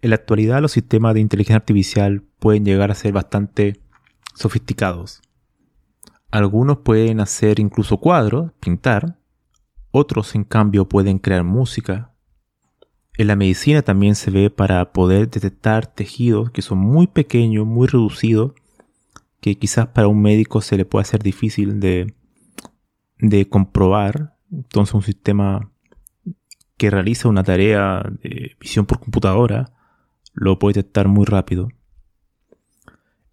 En la actualidad los sistemas de inteligencia artificial pueden llegar a ser bastante sofisticados. Algunos pueden hacer incluso cuadros, pintar. Otros, en cambio, pueden crear música, en la medicina también se ve para poder detectar tejidos que son muy pequeños, muy reducidos, que quizás para un médico se le puede hacer difícil de, de comprobar. Entonces un sistema que realiza una tarea de visión por computadora lo puede detectar muy rápido.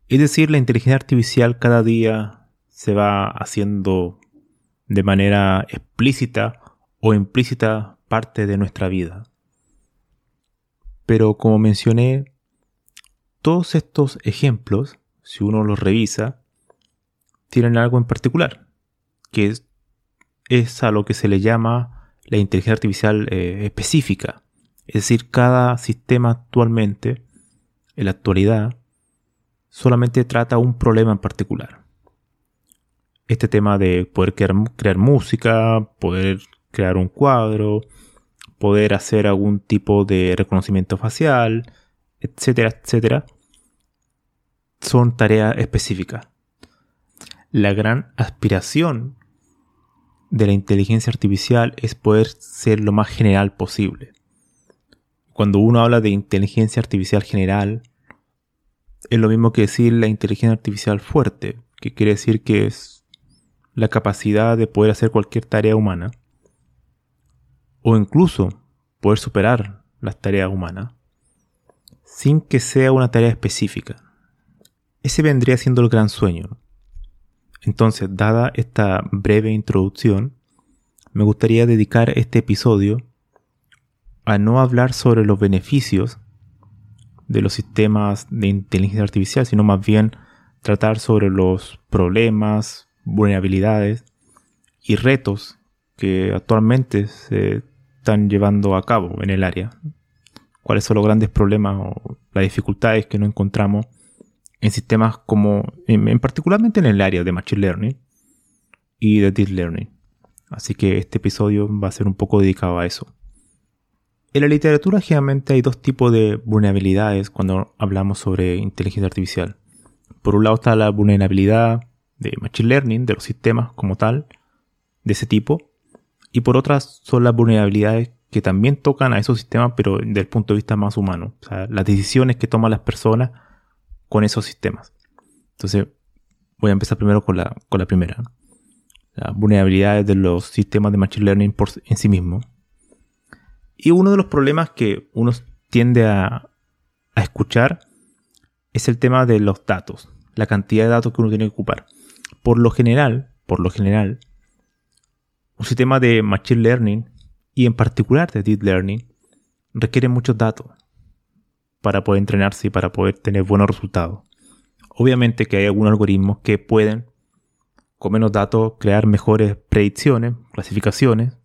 Es decir, la inteligencia artificial cada día se va haciendo de manera explícita o implícita parte de nuestra vida. Pero como mencioné, todos estos ejemplos, si uno los revisa, tienen algo en particular, que es, a lo que se le llama la inteligencia artificial eh, específica. Es decir, cada sistema actualmente, en la actualidad, solamente trata un problema en particular. Este tema de poder crear música, poder crear un cuadro, poder hacer algún tipo de reconocimiento facial, etcétera, etcétera, son tareas específicas. La gran aspiración de la inteligencia artificial es poder ser lo más general posible. Cuando uno habla de inteligencia artificial general, es lo mismo que decir la inteligencia artificial fuerte, que quiere decir que es la capacidad de poder hacer cualquier tarea humana o incluso poder superar las tareas humanas sin que sea una tarea específica. Ese vendría siendo el gran sueño. Entonces, dada esta breve introducción, me gustaría dedicar este episodio a no hablar sobre los beneficios de los sistemas de inteligencia artificial, sino más bien tratar sobre los problemas, vulnerabilidades y retos que actualmente se están llevando a cabo en el área. Cuáles son los grandes problemas o las dificultades que no encontramos en sistemas como, en, particularmente en el área de Machine Learning y de Deep Learning. Así que este episodio va a ser un poco dedicado a eso. En la literatura generalmente hay dos tipos de vulnerabilidades cuando hablamos sobre inteligencia artificial. Por un lado está la vulnerabilidad de Machine Learning, de los sistemas como tal, de ese tipo, y por otras son las vulnerabilidades que también tocan a esos sistemas, pero desde el punto de vista más humano. O sea, las decisiones que toman las personas con esos sistemas. Entonces, voy a empezar primero con la, con la primera. Las vulnerabilidades de los sistemas de Machine Learning por, en sí mismo. Y uno de los problemas que uno tiende a, escuchar es el tema de los datos. La cantidad de datos que uno tiene que ocupar. Por lo general, por lo general, un sistema de Machine Learning y en particular de Deep Learning requiere muchos datos para poder entrenarse y para poder tener buenos resultados. Obviamente que hay algunos algoritmos que pueden, con menos datos, crear mejores predicciones, clasificaciones,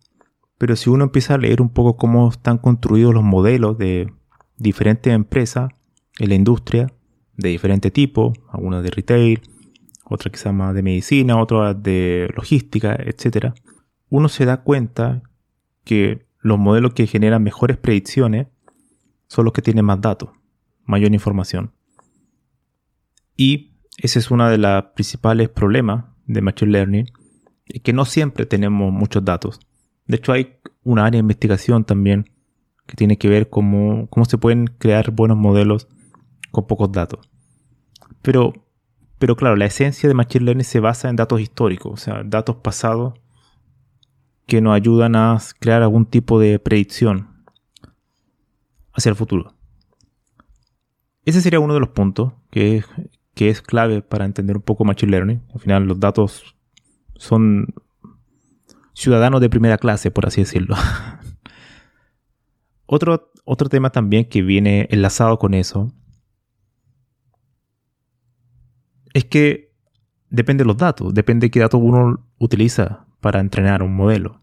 pero si uno empieza a leer un poco cómo están construidos los modelos de diferentes empresas en la industria, de diferente tipo, algunas de retail, otras quizás más de medicina, otras de logística, etcétera, uno se da cuenta que los modelos que generan mejores predicciones son los que tienen más datos, mayor información. Y ese es uno de los principales problemas de Machine Learning, que no siempre tenemos muchos datos. De hecho, hay una área de investigación también que tiene que ver con cómo se pueden crear buenos modelos con pocos datos. Pero, pero claro, la esencia de Machine Learning se basa en datos históricos, o sea, datos pasados que nos ayudan a crear algún tipo de predicción hacia el futuro. Ese sería uno de los puntos que, que es clave para entender un poco Machine Learning. Al final los datos son ciudadanos de primera clase, por así decirlo. otro, otro tema también que viene enlazado con eso es que depende de los datos, depende de qué datos uno utiliza para entrenar un modelo.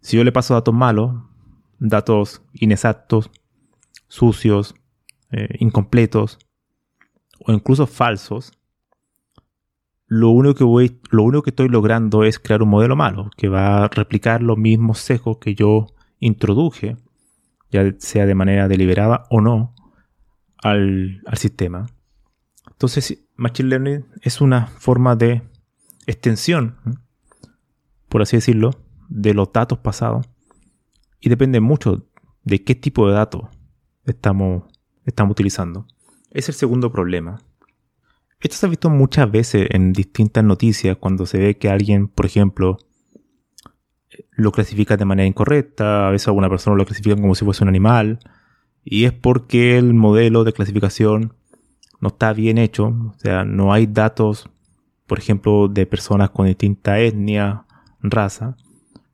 Si yo le paso datos malos, datos inexactos, sucios, eh, incompletos o incluso falsos, lo único, que voy, lo único que estoy logrando es crear un modelo malo que va a replicar los mismos sesgos que yo introduje, ya sea de manera deliberada o no, al, al sistema. Entonces, Machine Learning es una forma de extensión, por así decirlo, de los datos pasados. Y depende mucho de qué tipo de datos estamos, estamos utilizando. Es el segundo problema. Esto se ha visto muchas veces en distintas noticias cuando se ve que alguien, por ejemplo, lo clasifica de manera incorrecta, a veces alguna persona lo clasifica como si fuese un animal, y es porque el modelo de clasificación no está bien hecho, o sea, no hay datos, por ejemplo, de personas con distinta etnia, raza.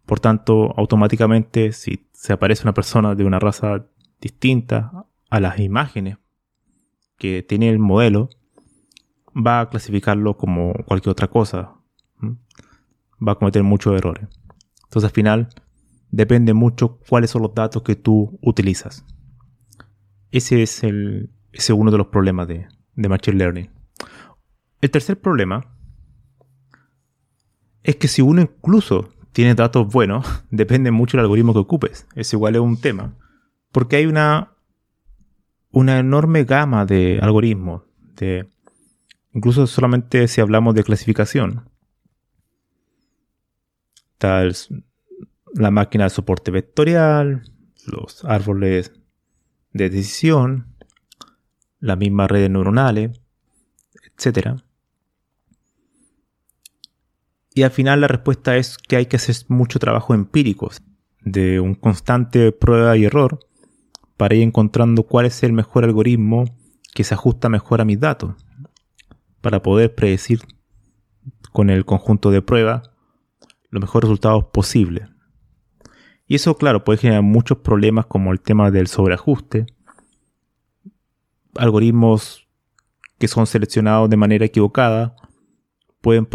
Por tanto, automáticamente, si se aparece una persona de una raza distinta a las imágenes que tiene el modelo, va a clasificarlo como cualquier otra cosa. Va a cometer muchos errores. Entonces, al final, depende mucho cuáles son los datos que tú utilizas. Ese es el, es uno de los problemas de, de Machine Learning. El tercer problema es que si uno incluso tiene datos buenos, depende mucho del algoritmo que ocupes. Es igual es un tema. Porque hay una, una enorme gama de algoritmos. De, incluso solamente si hablamos de clasificación. Está la máquina de soporte vectorial, los árboles de decisión, las mismas redes neuronales, etc. Y al final la respuesta es que hay que hacer mucho trabajo empírico, de un constante prueba y error, para ir encontrando cuál es el mejor algoritmo que se ajusta mejor a mis datos, para poder predecir con el conjunto de pruebas los mejores resultados posibles. Y eso, claro, puede generar muchos problemas como el tema del sobreajuste, algoritmos que son seleccionados de manera equivocada pueden,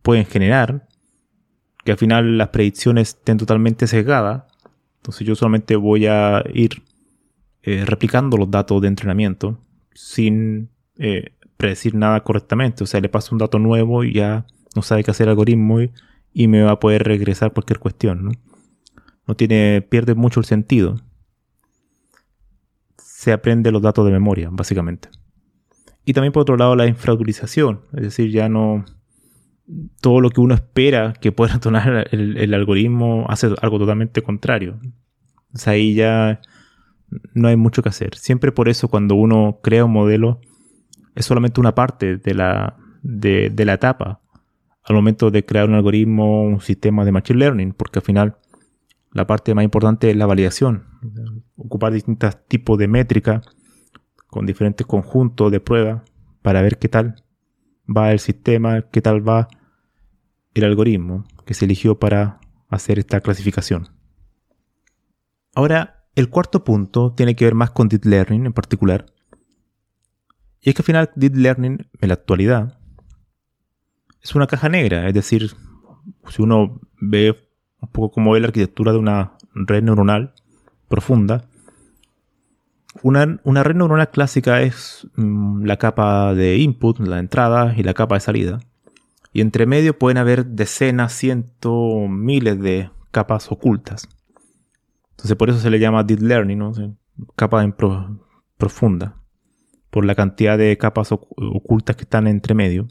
pueden generar que al final las predicciones estén totalmente sesgadas. Entonces yo solamente voy a ir eh, replicando los datos de entrenamiento sin eh, predecir nada correctamente. O sea, le paso un dato nuevo y ya no sabe qué hacer el algoritmo y, y me va a poder regresar cualquier cuestión. ¿no? no tiene, pierde mucho el sentido se aprende los datos de memoria, básicamente. Y también por otro lado la infrautilización, es decir, ya no todo lo que uno espera que pueda detonar el, algoritmo hace algo totalmente contrario. O sea, ahí ya no hay mucho que hacer. Siempre por eso cuando uno crea un modelo es solamente una parte de la, de, la etapa al momento de crear un algoritmo, un sistema de machine learning, porque al final la parte más importante es la validación. Ocupar distintos tipos de métricas con diferentes conjuntos de pruebas para ver qué tal va el sistema, qué tal va el algoritmo que se eligió para hacer esta clasificación. Ahora, el cuarto punto tiene que ver más con Deep Learning en particular. Y es que al final Deep Learning en la actualidad es una caja negra, es decir, si uno ve un poco como ve la arquitectura de una red neuronal profunda. Una, red neuronal clásica es mm, la capa de input, la entrada y la capa de salida. Y entre medio pueden haber decenas, cientos, miles de capas ocultas. Entonces por eso se le llama deep learning, ¿no? capa profunda, por la cantidad de capas ocultas que están entre medio.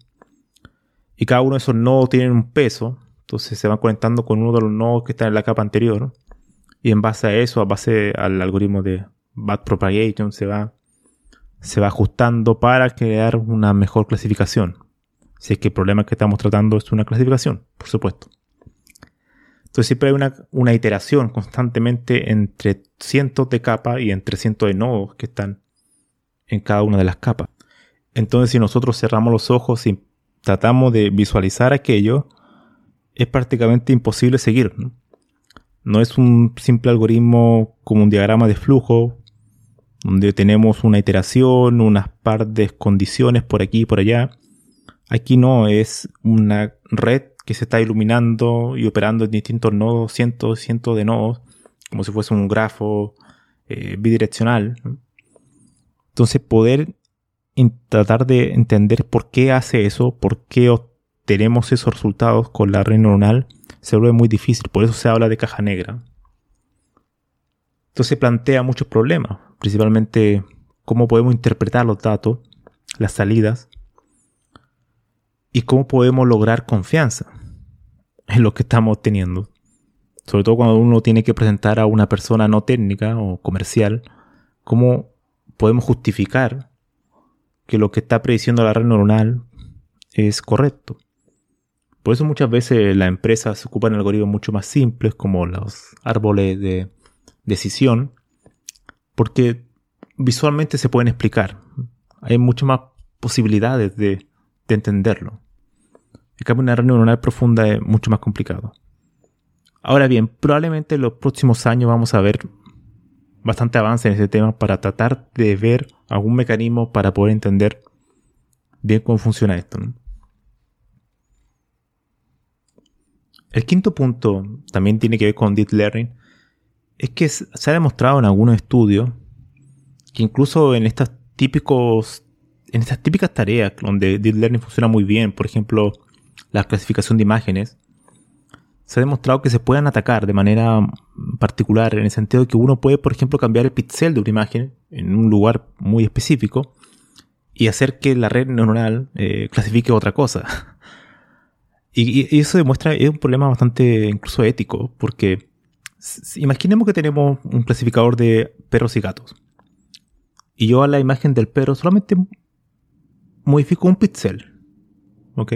Y cada uno de esos nodos tienen un peso entonces se van conectando con uno de los nodos que está en la capa anterior. Y en base a eso, a base al algoritmo de backpropagation, se va, se va ajustando para crear una mejor clasificación. Si es que el problema que estamos tratando es una clasificación, por supuesto. Entonces siempre hay una, una iteración constantemente entre cientos de capas y entre cientos de nodos que están en cada una de las capas. Entonces si nosotros cerramos los ojos y tratamos de visualizar aquello, es prácticamente imposible seguir. ¿no? es un simple algoritmo como un diagrama de flujo, donde tenemos una iteración, unas par de condiciones por aquí y por allá. Aquí no, es una red que se está iluminando y operando en distintos nodos, cientos, cientos de nodos, como si fuese un grafo eh, bidireccional. Entonces poder tratar de entender por qué hace eso, por qué obtenemos esos resultados con la red neuronal, se vuelve muy difícil. Por eso se habla de caja negra. Entonces plantea muchos problemas, principalmente cómo podemos interpretar los datos, las salidas, y cómo podemos lograr confianza en lo que estamos teniendo. Sobre todo cuando uno tiene que presentar a una persona no técnica o comercial, cómo podemos justificar que lo que está prediciendo la red neuronal es correcto. Por eso muchas veces las empresas ocupan algoritmos mucho más simples como los árboles de decisión, porque visualmente se pueden explicar. Hay muchas más posibilidades de, de entenderlo. En cambio, una red neuronal profunda es mucho más complicado. Ahora bien, probablemente en los próximos años vamos a ver bastante avance en ese tema para tratar de ver algún mecanismo para poder entender bien cómo funciona esto. El quinto punto también tiene que ver con Deep Learning. Es que se ha demostrado en algunos estudios que incluso en estas típicos en estas típicas tareas donde Deep Learning funciona muy bien, por ejemplo, la clasificación de imágenes, se ha demostrado que se pueden atacar de manera particular en el sentido de que uno puede, por ejemplo, cambiar el pixel de una imagen en un lugar muy específico y hacer que la red neuronal eh, clasifique otra cosa. y, eso demuestra es un problema bastante incluso ético, porque imaginemos que tenemos un clasificador de perros y gatos. Y yo a la imagen del perro solamente modifico un pixel. ¿Ok?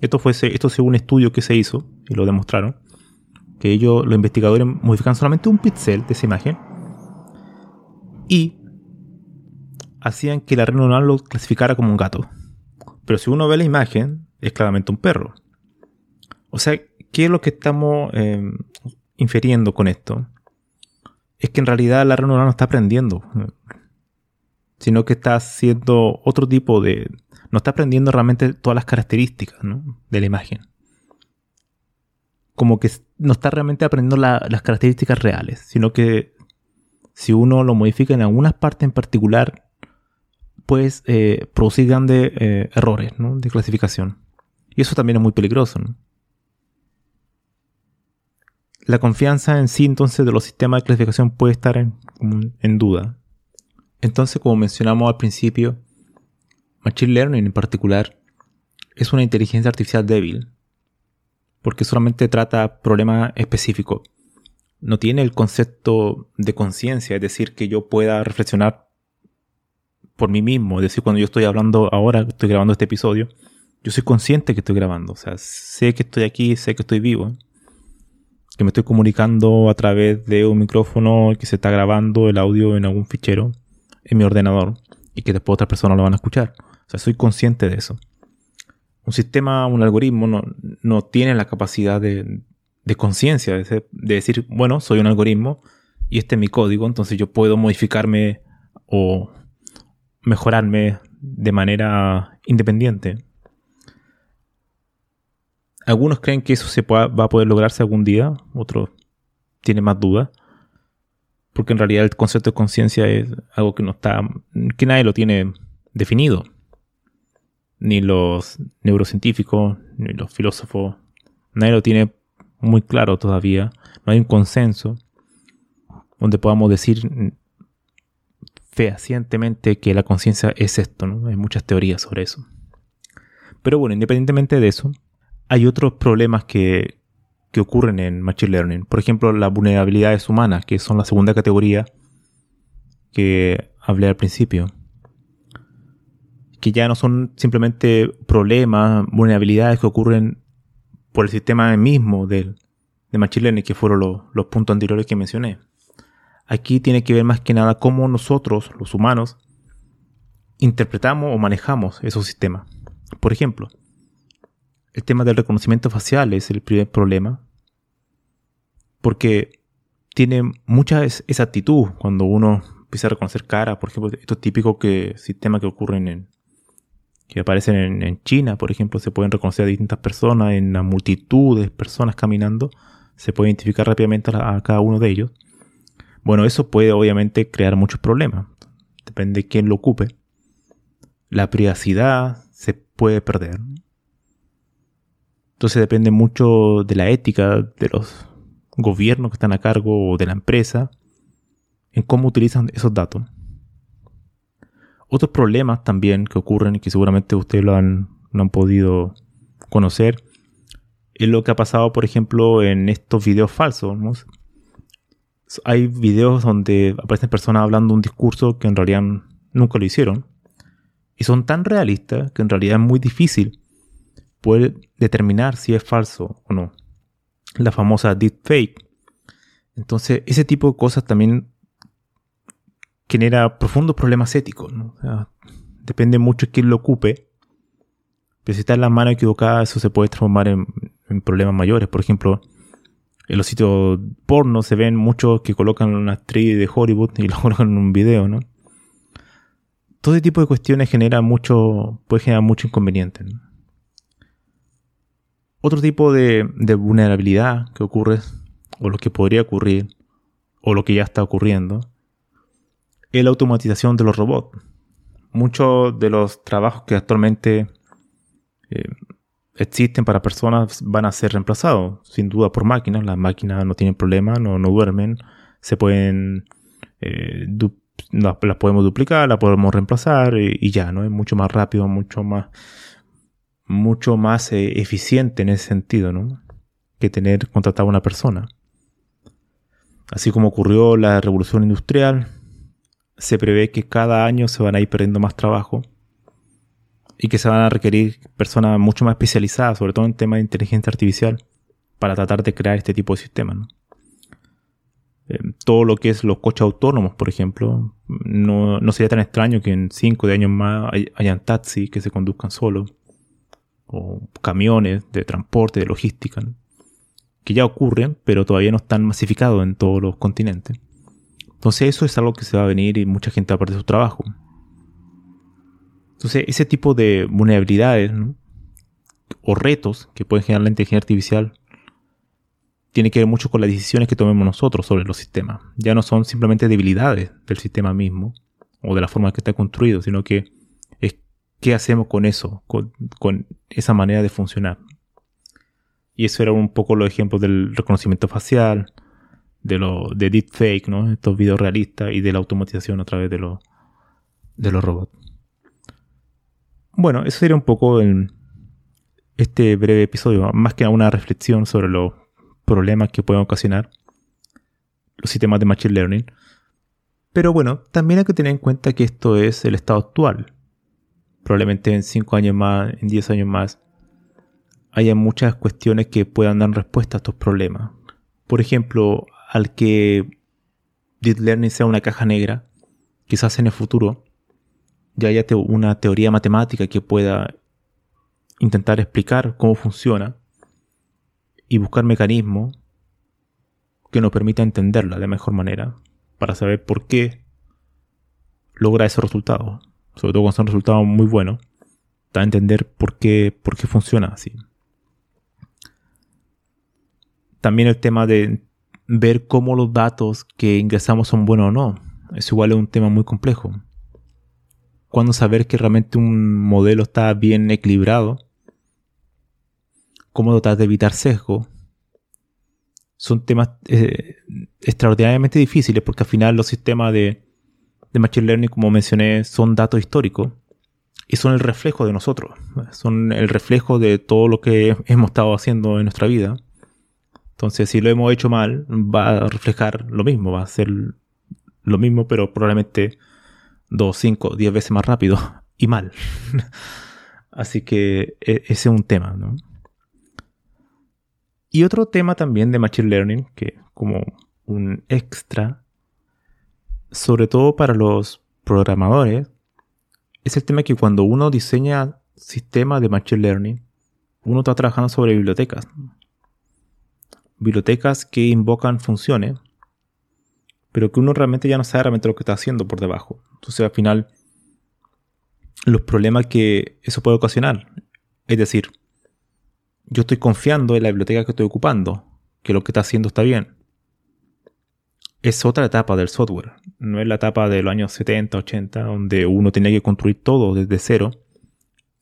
Esto fue esto según un estudio que se hizo y lo demostraron. Que ellos, los investigadores, modifican solamente un píxel de esa imagen y hacían que la red neuronal lo clasificara como un gato. Pero si uno ve la imagen, es claramente un perro. O sea, ¿qué es lo que estamos em, inferiendo con esto? Es que en realidad la red neuronal no está aprendiendo, sino que está haciendo otro tipo de, no está aprendiendo realmente todas las características de la imagen. Como que no está realmente aprendiendo las características reales, sino que si uno lo modifica en algunas partes en particular, pues eh, producir grandes eh, errores de clasificación. Y eso también es muy peligroso. La confianza en sí entonces de los sistemas de clasificación puede estar en duda. Entonces, como mencionamos al principio, Machine Learning en particular es una inteligencia artificial débil, porque solamente trata problemas específicos. No tiene el concepto de conciencia, es decir, que yo pueda reflexionar por mí mismo. Es decir, cuando yo estoy hablando ahora, estoy grabando este episodio, yo soy consciente que estoy grabando. O sea, sé que estoy aquí, sé que estoy vivo. Que me estoy comunicando a través de un micrófono que se está grabando el audio en algún fichero en mi ordenador y que después otras personas lo van a escuchar sea, soy consciente de eso. Un sistema, un algoritmo no, tiene la capacidad de, conciencia, de, decir, bueno, soy un algoritmo y este es mi código, entonces yo puedo modificarme o mejorarme de manera independiente. Algunos creen que eso se va a poder lograrse algún día, otros tienen más dudas, porque en realidad el concepto de conciencia es algo que no está, que nadie lo tiene definido ni los neurocientíficos, ni los filósofos, nadie lo tiene muy claro todavía. No hay un consenso donde podamos decir fehacientemente que la conciencia es esto, ¿no? Hay muchas teorías sobre eso. Pero bueno, independientemente de eso, hay otros problemas que que ocurren en Machine Learning. Por ejemplo, las vulnerabilidades humanas, que son la segunda categoría que hablé al principio. Que ya no son simplemente problemas, vulnerabilidades que ocurren por el sistema mismo de Machine Learning, que fueron los, los puntos anteriores que mencioné. Aquí tiene que ver más que nada cómo nosotros, los humanos, interpretamos o manejamos esos sistemas. Por ejemplo, el tema del reconocimiento facial es el primer problema. Porque tiene mucha exactitud cuando uno empieza a reconocer cara. Por ejemplo, estos típicos que, sistemas que ocurren en. Que aparecen en, China, por ejemplo, se pueden reconocer a distintas personas, en la multitud de personas caminando. Se puede identificar rápidamente a, cada uno de ellos. Bueno, eso puede obviamente crear muchos problemas. Depende de quién lo ocupe. La privacidad se puede perder. Entonces depende mucho de la ética de los gobiernos que están a cargo o de la empresa en cómo utilizan esos datos. Otros problemas también que ocurren y que seguramente ustedes lo han, no han podido conocer es lo que ha pasado, por ejemplo, en estos videos falsos. Hay videos donde aparecen personas hablando un discurso que en realidad nunca lo hicieron. Y son tan realistas que en realidad es muy difícil puede determinar si es falso o no. La famosa deepfake. Entonces, ese tipo de cosas también genera profundos problemas éticos. depende mucho de quién lo ocupe. Pero si está en la mano equivocada, eso se puede transformar en, problemas mayores. Por ejemplo, en los sitios porno se ven muchos que colocan una actriz de Hollywood y lo colocan en un video, ¿no? Todo ese tipo de cuestiones genera mucho, puede generar mucho inconveniente. Otro tipo de, vulnerabilidad que ocurre, o lo que podría ocurrir, o lo que ya está ocurriendo, es la automatización de los robots. Muchos de los trabajos que actualmente eh, existen para personas van a ser reemplazados, sin duda, por máquinas. Las máquinas no tienen problema, no, no duermen, se pueden, eh, las, podemos duplicar, las podemos reemplazar y, y, ya, ¿no? Es mucho más rápido, mucho más mucho más eh, eficiente en ese sentido, ¿no? Que tener contratado a una persona. Así como ocurrió la revolución industrial, se prevé que cada año se van a ir perdiendo más trabajo y que se van a requerir personas mucho más especializadas, sobre todo en temas de inteligencia artificial, para tratar de crear este tipo de sistemas. Eh, todo lo que es los coches autónomos, por ejemplo, no, no sería tan extraño que en 5 de años más hayan taxis que se conduzcan solos o camiones de transporte, de logística, que ya ocurren, pero todavía no están masificados en todos los continentes. Entonces eso es algo que se va a venir y mucha gente va a perder su trabajo. Entonces ese tipo de vulnerabilidades o retos que puede generar la inteligencia artificial tiene que ver mucho con las decisiones que tomemos nosotros sobre los sistemas. Ya no son simplemente debilidades del sistema mismo o de la forma que está construido, sino que ¿Qué hacemos con eso? Con, esa manera de funcionar. Y eso era un poco los ejemplos del reconocimiento facial, de lo de deepfake, ¿no? Estos videos realistas y de la automatización a través de, los de los robots. Bueno, eso sería un poco el, este breve episodio, más que una reflexión sobre los problemas que pueden ocasionar los sistemas de Machine Learning. Pero bueno, también hay que tener en cuenta que esto es el estado actual probablemente en 5 años más, en 10 años más, haya muchas cuestiones que puedan dar respuesta a estos problemas. Por ejemplo, al que Deep Learning sea una caja negra, quizás en el futuro ya haya una teoría matemática que pueda intentar explicar cómo funciona y buscar mecanismos que nos permita entenderla de mejor manera para saber por qué logra esos resultados sobre todo cuando son resultados muy buenos, da a entender por qué, por qué funciona así. También el tema de ver cómo los datos que ingresamos son buenos o no. Es igual es un tema muy complejo. Cuando saber que realmente un modelo está bien equilibrado. Cómo tratar de evitar sesgo. Son temas eh, extraordinariamente difíciles porque al final los sistemas de, de Machine Learning, como mencioné, son datos históricos y son el reflejo de nosotros. Son el reflejo de todo lo que hemos estado haciendo en nuestra vida. Entonces, si lo hemos hecho mal, va a reflejar lo mismo, va a ser lo mismo, pero probablemente 2, 5, 10 veces más rápido y mal. Así que e, ese es un tema, ¿no? Y otro tema también de Machine Learning, que como un extra, sobre todo para los programadores, es el tema que cuando uno diseña sistemas de Machine Learning, uno está trabajando sobre bibliotecas. Bibliotecas que invocan funciones, pero que uno realmente ya no sabe realmente lo que está haciendo por debajo. Entonces al final, los problemas que eso puede ocasionar, es decir, yo estoy confiando en la biblioteca que estoy ocupando, que lo que está haciendo está bien. Es otra etapa del software, no es la etapa de los años 70, 80, donde uno tenía que construir todo desde cero,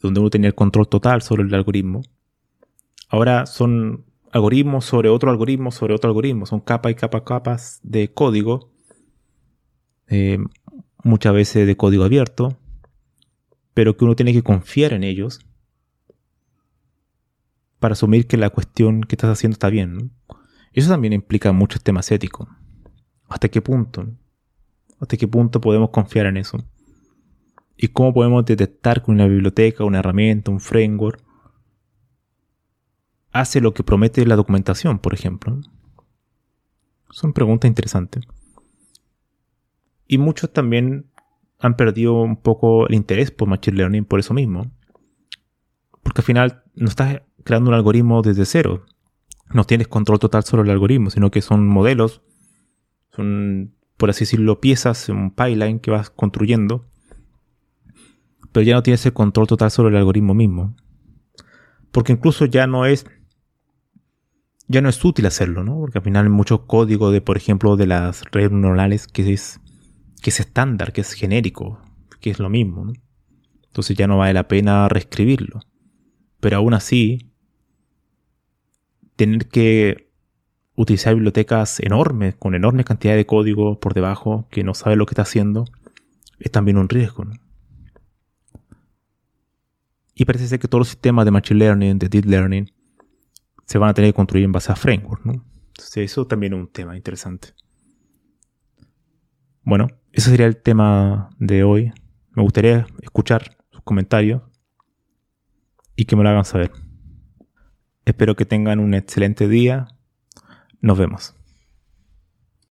donde uno tenía el control total sobre el algoritmo. Ahora son algoritmos sobre otro algoritmo sobre otro algoritmo, son capas y capas, capas de código, eh, muchas veces de código abierto, pero que uno tiene que confiar en ellos para asumir que la cuestión que estás haciendo está bien. Eso también implica muchos temas éticos. ¿Hasta qué punto? ¿Hasta qué punto podemos confiar en eso? ¿Y cómo podemos detectar que una biblioteca, una herramienta, un framework hace lo que promete la documentación, por ejemplo? Son preguntas interesantes. Y muchos también han perdido un poco el interés por Machine Learning por eso mismo. Porque al final no estás creando un algoritmo desde cero. No tienes control total sobre el algoritmo, sino que son modelos, son, por así decirlo, piezas, un pipeline que vas construyendo. Pero ya no tienes el control total sobre el algoritmo mismo. Porque incluso ya no es. Ya no es útil hacerlo, ¿no? Porque al final hay mucho código de, por ejemplo, de las redes neuronales que es, que es estándar, que es genérico, que es lo mismo, ¿no? Entonces ya no vale la pena reescribirlo. Pero aún así, tener que utilizar bibliotecas enormes, con enorme cantidad de código por debajo, que no sabe lo que está haciendo, es también un riesgo. Y parece ser que todos los sistemas de Machine Learning, de Deep Learning, se van a tener que construir en base a framework. ¿no? Entonces eso también es un tema interesante. Bueno, ese sería el tema de hoy. Me gustaría escuchar sus comentarios y que me lo hagan saber. Espero que tengan un excelente día. Nos vemos.